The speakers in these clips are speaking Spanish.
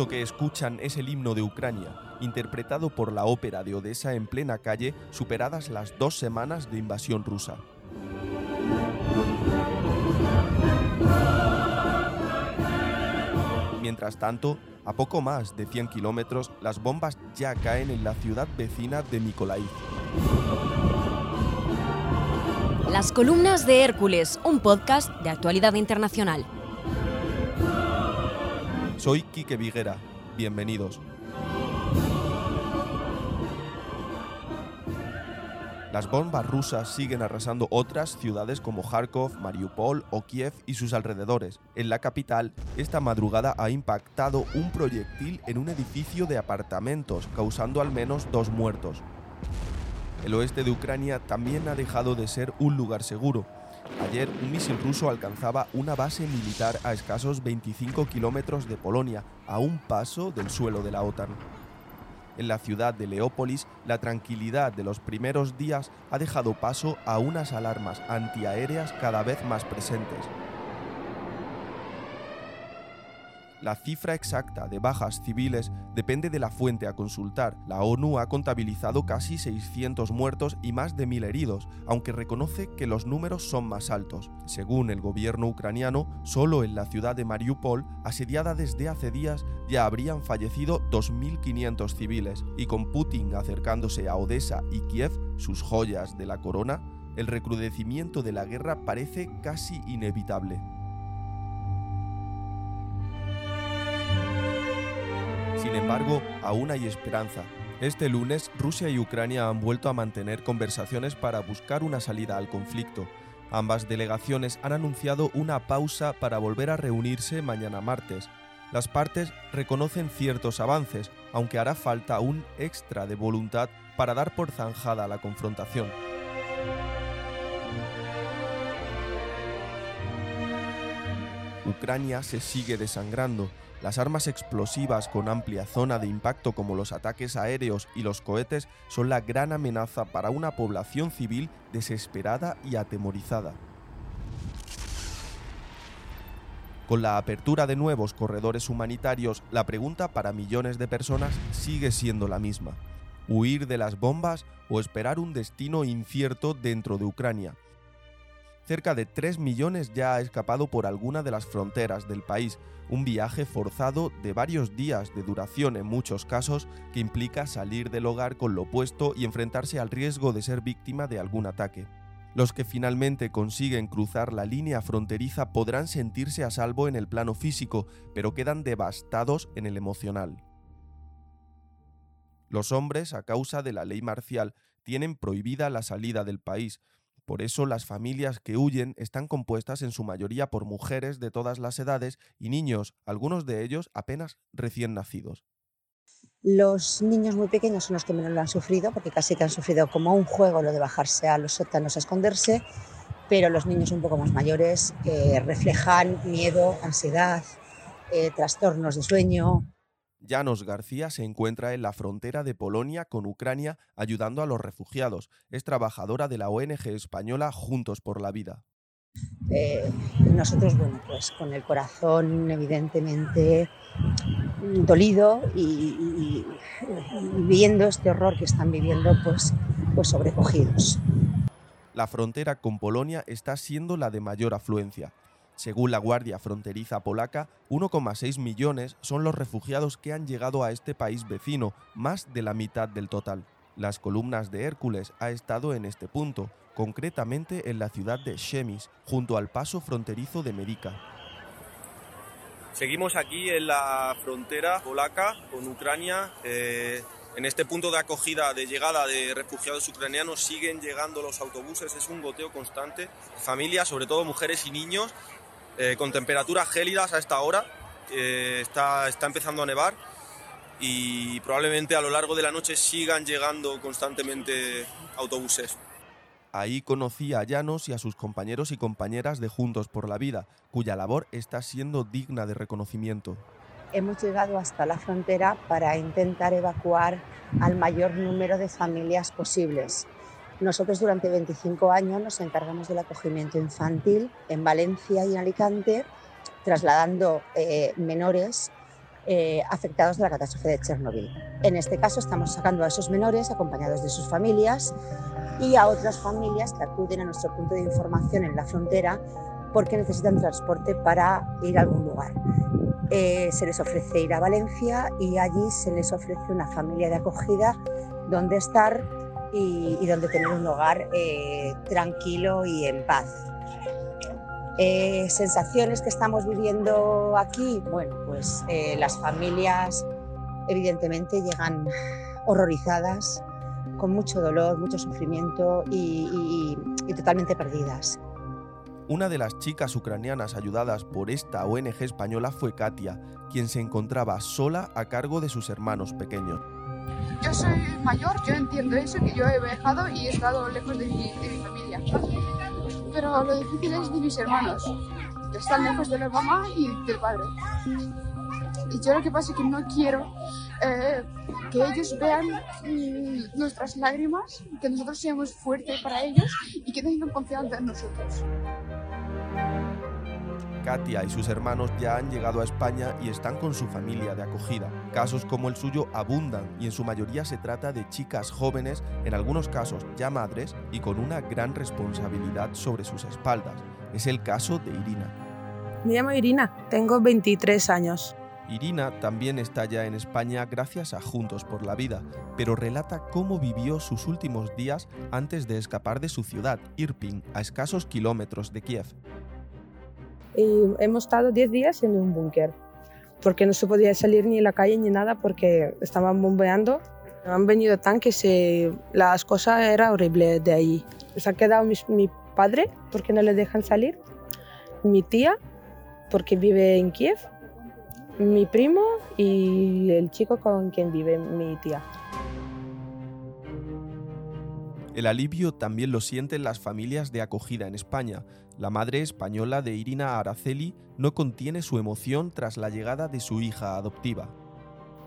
Esto que escuchan es el himno de Ucrania, interpretado por la ópera de Odessa en plena calle, superadas las dos semanas de invasión rusa. Mientras tanto, a poco más de 100 kilómetros, las bombas ya caen en la ciudad vecina de Mykolaiv. Las columnas de Hércules, un podcast de actualidad internacional. Soy Quique Viguera. Bienvenidos. Las bombas rusas siguen arrasando otras ciudades como Kharkov, Mariupol o Kiev y sus alrededores. En la capital, esta madrugada ha impactado un proyectil en un edificio de apartamentos, causando al menos dos muertos. El oeste de Ucrania también ha dejado de ser un lugar seguro. Ayer, un misil ruso alcanzaba una base militar a escasos 25 kilómetros de Polonia, a un paso del suelo de la OTAN. En la ciudad de Leópolis, la tranquilidad de los primeros días ha dejado paso a unas alarmas antiaéreas cada vez más presentes. La cifra exacta de bajas civiles depende de la fuente a consultar. La ONU ha contabilizado casi 600 muertos y más de 1.000 heridos, aunque reconoce que los números son más altos. Según el gobierno ucraniano, solo en la ciudad de Mariupol, asediada desde hace días, ya habrían fallecido 2.500 civiles, y con Putin acercándose a Odessa y Kiev, sus joyas de la corona, el recrudecimiento de la guerra parece casi inevitable. Sin embargo, aún hay esperanza. Este lunes, Rusia y Ucrania han vuelto a mantener conversaciones para buscar una salida al conflicto. Ambas delegaciones han anunciado una pausa para volver a reunirse mañana martes. Las partes reconocen ciertos avances, aunque hará falta un extra de voluntad para dar por zanjada la confrontación. Ucrania se sigue desangrando las armas explosivas con amplia zona de impacto como los ataques aéreos y los cohetes son la gran amenaza para una población civil desesperada y atemorizada. Con la apertura de nuevos corredores humanitarios, la pregunta para millones de personas sigue siendo la misma. ¿Huir de las bombas o esperar un destino incierto dentro de Ucrania? Cerca de 3 millones ya ha escapado por alguna de las fronteras del país, un viaje forzado de varios días de duración en muchos casos que implica salir del hogar con lo opuesto y enfrentarse al riesgo de ser víctima de algún ataque. Los que finalmente consiguen cruzar la línea fronteriza podrán sentirse a salvo en el plano físico, pero quedan devastados en el emocional. Los hombres, a causa de la ley marcial, tienen prohibida la salida del país, por eso las familias que huyen están compuestas en su mayoría por mujeres de todas las edades y niños, algunos de ellos apenas recién nacidos. Los niños muy pequeños son los que menos lo han sufrido, porque casi que han sufrido como un juego lo de bajarse a los sótanos a esconderse, pero los niños un poco más mayores eh, reflejan miedo, ansiedad, eh, trastornos de sueño, Janos García se encuentra en la frontera de Polonia con Ucrania ayudando a los refugiados. Es trabajadora de la ONG española Juntos por la Vida. Eh, nosotros, bueno, pues con el corazón evidentemente dolido y, viendo este horror que están viviendo, pues, pues sobrecogidos. La frontera con Polonia está siendo la de mayor afluencia. Según la Guardia Fronteriza Polaca, 1,6 millones son los refugiados que han llegado a este país vecino, más de la mitad del total. Las columnas de Hércules ha estado en este punto, concretamente en la ciudad de Shemis, junto al paso fronterizo de Medica. Seguimos aquí en la frontera polaca con Ucrania. Eh, en este punto de acogida, de llegada de refugiados ucranianos, siguen llegando los autobuses, es un goteo constante. Familias, sobre todo mujeres y niños, eh, con temperaturas gélidas a esta hora. está, está empezando a nevar y probablemente a lo largo de la noche sigan llegando constantemente autobuses. Ahí conocí a Llanos y a sus compañeros y compañeras de Juntos por la Vida, cuya labor está siendo digna de reconocimiento. Hemos llegado hasta la frontera para intentar evacuar al mayor número de familias posibles. Nosotros durante 25 años nos encargamos del acogimiento infantil en Valencia y en Alicante, trasladando eh, menores eh, afectados de la catástrofe de Chernobyl. En este caso estamos sacando a esos menores acompañados de sus familias y a otras familias que acuden a nuestro punto de información en la frontera porque necesitan transporte para ir a algún lugar. Eh, se les ofrece ir a Valencia y allí se les ofrece una familia de acogida donde estar y, donde tener un hogar eh, tranquilo y en paz. Eh, sensaciones que estamos viviendo aquí, bueno, pues las familias evidentemente llegan horrorizadas, con mucho dolor, mucho sufrimiento y totalmente perdidas. Una de las chicas ucranianas ayudadas por esta ONG española fue Katia, quien se encontraba sola a cargo de sus hermanos pequeños. Yo soy mayor, yo entiendo eso, que yo he viajado y he estado lejos de mi, familia. Pero lo difícil es de mis hermanos. Están lejos de la mamá y del padre. Y yo lo que pasa es que no quiero eh, que ellos vean mm, nuestras lágrimas, que nosotros seamos fuertes para ellos y que tengan confianza en nosotros. Katia y sus hermanos ya han llegado a España y están con su familia de acogida. Casos como el suyo abundan y en su mayoría se trata de chicas jóvenes, en algunos casos ya madres y con una gran responsabilidad sobre sus espaldas. Es el caso de Irina. Me llamo Irina, tengo 23 años. Irina también está ya en España gracias a Juntos por la Vida, pero relata cómo vivió sus últimos días antes de escapar de su ciudad, Irpin, a escasos kilómetros de Kiev. Hemos estado 10 días en un búnker, porque no se podía salir ni a la calle ni nada porque estaban bombeando. Han venido tanques y las cosas eran horribles de ahí. Se ha quedado mi, mi padre porque no le dejan salir, mi tía porque vive en Kiev mi primo y el chico con quien vive mi tía. El alivio también lo sienten las familias de acogida en España. La madre española de Irina Araceli no contiene su emoción tras la llegada de su hija adoptiva.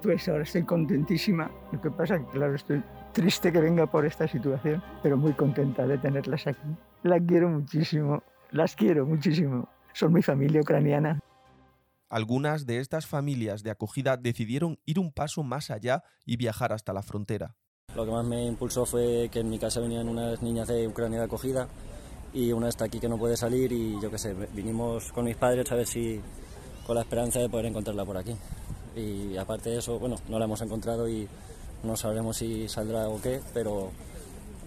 Pues ahora estoy contentísima. Lo que pasa es que, claro, estoy triste que venga por esta situación, pero muy contenta de tenerlas aquí. La quiero muchísimo, las quiero muchísimo. Son mi familia ucraniana. Algunas de estas familias de acogida decidieron ir un paso más allá y viajar hasta la frontera. Lo que más me impulsó fue que en mi casa venían unas niñas de Ucrania de acogida y una está aquí que no puede salir y yo qué sé, vinimos con mis padres a ver si con la esperanza de poder encontrarla por aquí. Y aparte de eso, bueno, no la hemos encontrado y no sabremos si saldrá o qué, pero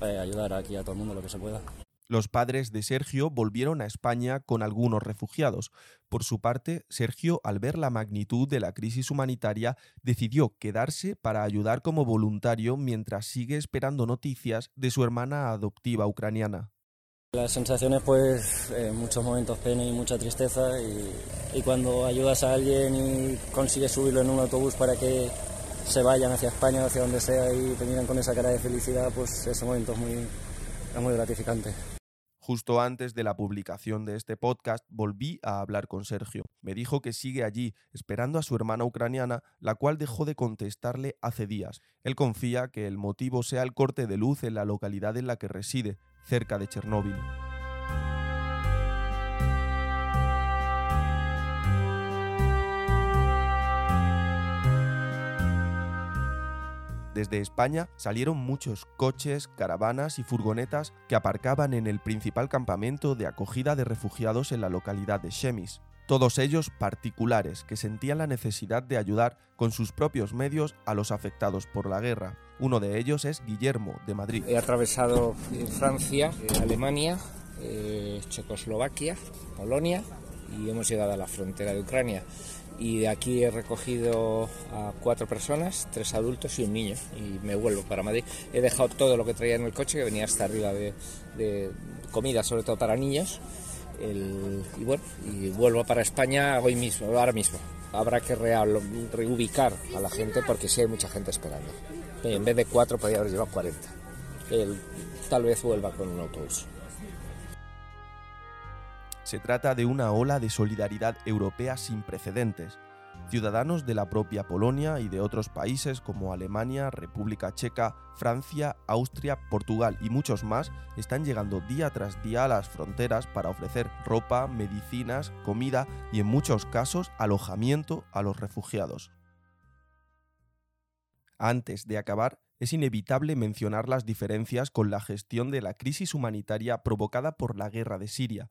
eh, ayudar aquí a todo el mundo lo que se pueda. Los padres de Sergio volvieron a España con algunos refugiados. Por su parte, Sergio, al ver la magnitud de la crisis humanitaria, decidió quedarse para ayudar como voluntario mientras sigue esperando noticias de su hermana adoptiva ucraniana. Las sensaciones, pues, en muchos momentos pena y mucha tristeza, y, y cuando ayudas a alguien y consigues subirlo en un autobús para que se vayan hacia España, hacia donde sea, y te miran con esa cara de felicidad, pues ese momento es muy, es muy gratificante. Justo antes de la publicación de este podcast volví a hablar con Sergio. Me dijo que sigue allí esperando a su hermana ucraniana, la cual dejó de contestarle hace días. Él confía que el motivo sea el corte de luz en la localidad en la que reside, cerca de Chernóbil. Desde España salieron muchos coches, caravanas y furgonetas que aparcaban en el principal campamento de acogida de refugiados en la localidad de Chemis. Todos ellos particulares que sentían la necesidad de ayudar con sus propios medios a los afectados por la guerra. Uno de ellos es Guillermo, de Madrid. He atravesado Francia, Alemania, eh, Checoslovaquia, Polonia y hemos llegado a la frontera de Ucrania y de aquí he recogido a cuatro personas, tres adultos y un niño y me vuelvo para Madrid. He dejado todo lo que traía en el coche, que venía hasta arriba de, comida, sobre todo para niños, y bueno, vuelvo para España hoy mismo, ahora mismo. Habrá que reubicar a la gente porque sí hay mucha gente esperando. En vez de cuatro podría haber llevado 40. tal vez vuelva con un autobús. Se trata de una ola de solidaridad europea sin precedentes. Ciudadanos de la propia Polonia y de otros países como Alemania, República Checa, Francia, Austria, Portugal y muchos más están llegando día tras día a las fronteras para ofrecer ropa, medicinas, comida y en muchos casos alojamiento a los refugiados. Antes de acabar, es inevitable mencionar las diferencias con la gestión de la crisis humanitaria provocada por la guerra de Siria.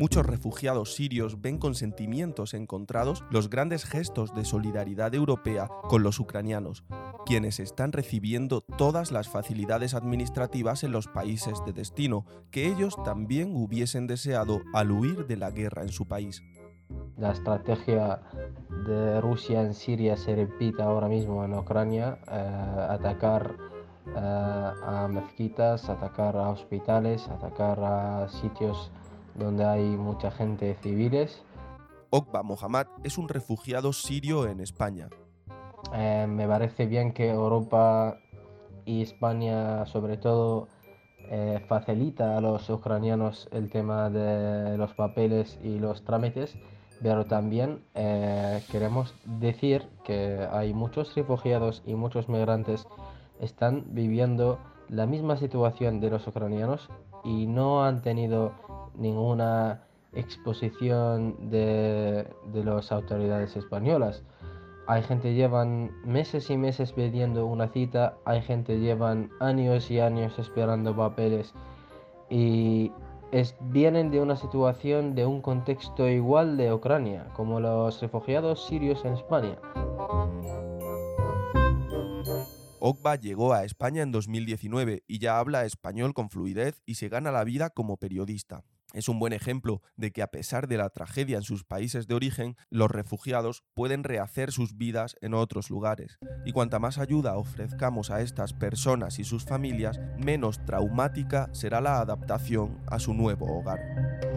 Muchos refugiados sirios ven con sentimientos encontrados los grandes gestos de solidaridad europea con los ucranianos, quienes están recibiendo todas las facilidades administrativas en los países de destino que ellos también hubiesen deseado al huir de la guerra en su país. La estrategia de Rusia en Siria se repite ahora mismo en Ucrania, eh, atacar eh, a mezquitas, atacar a hospitales, atacar a sitios donde hay mucha gente civiles. Okba Mohammad es un refugiado sirio en España. Eh, me parece bien que Europa y España sobre todo eh, facilita a los ucranianos el tema de los papeles y los trámites, pero también eh, queremos decir que hay muchos refugiados y muchos migrantes están viviendo la misma situación de los ucranianos y no han tenido ninguna exposición de, de las autoridades españolas. Hay gente llevan meses y meses pidiendo una cita, hay gente llevan años y años esperando papeles y es, vienen de una situación, de un contexto igual de Ucrania, como los refugiados sirios en España. Okba llegó a España en 2019 y ya habla español con fluidez y se gana la vida como periodista. Es un buen ejemplo de que a pesar de la tragedia en sus países de origen, los refugiados pueden rehacer sus vidas en otros lugares. Y cuanta más ayuda ofrezcamos a estas personas y sus familias, menos traumática será la adaptación a su nuevo hogar.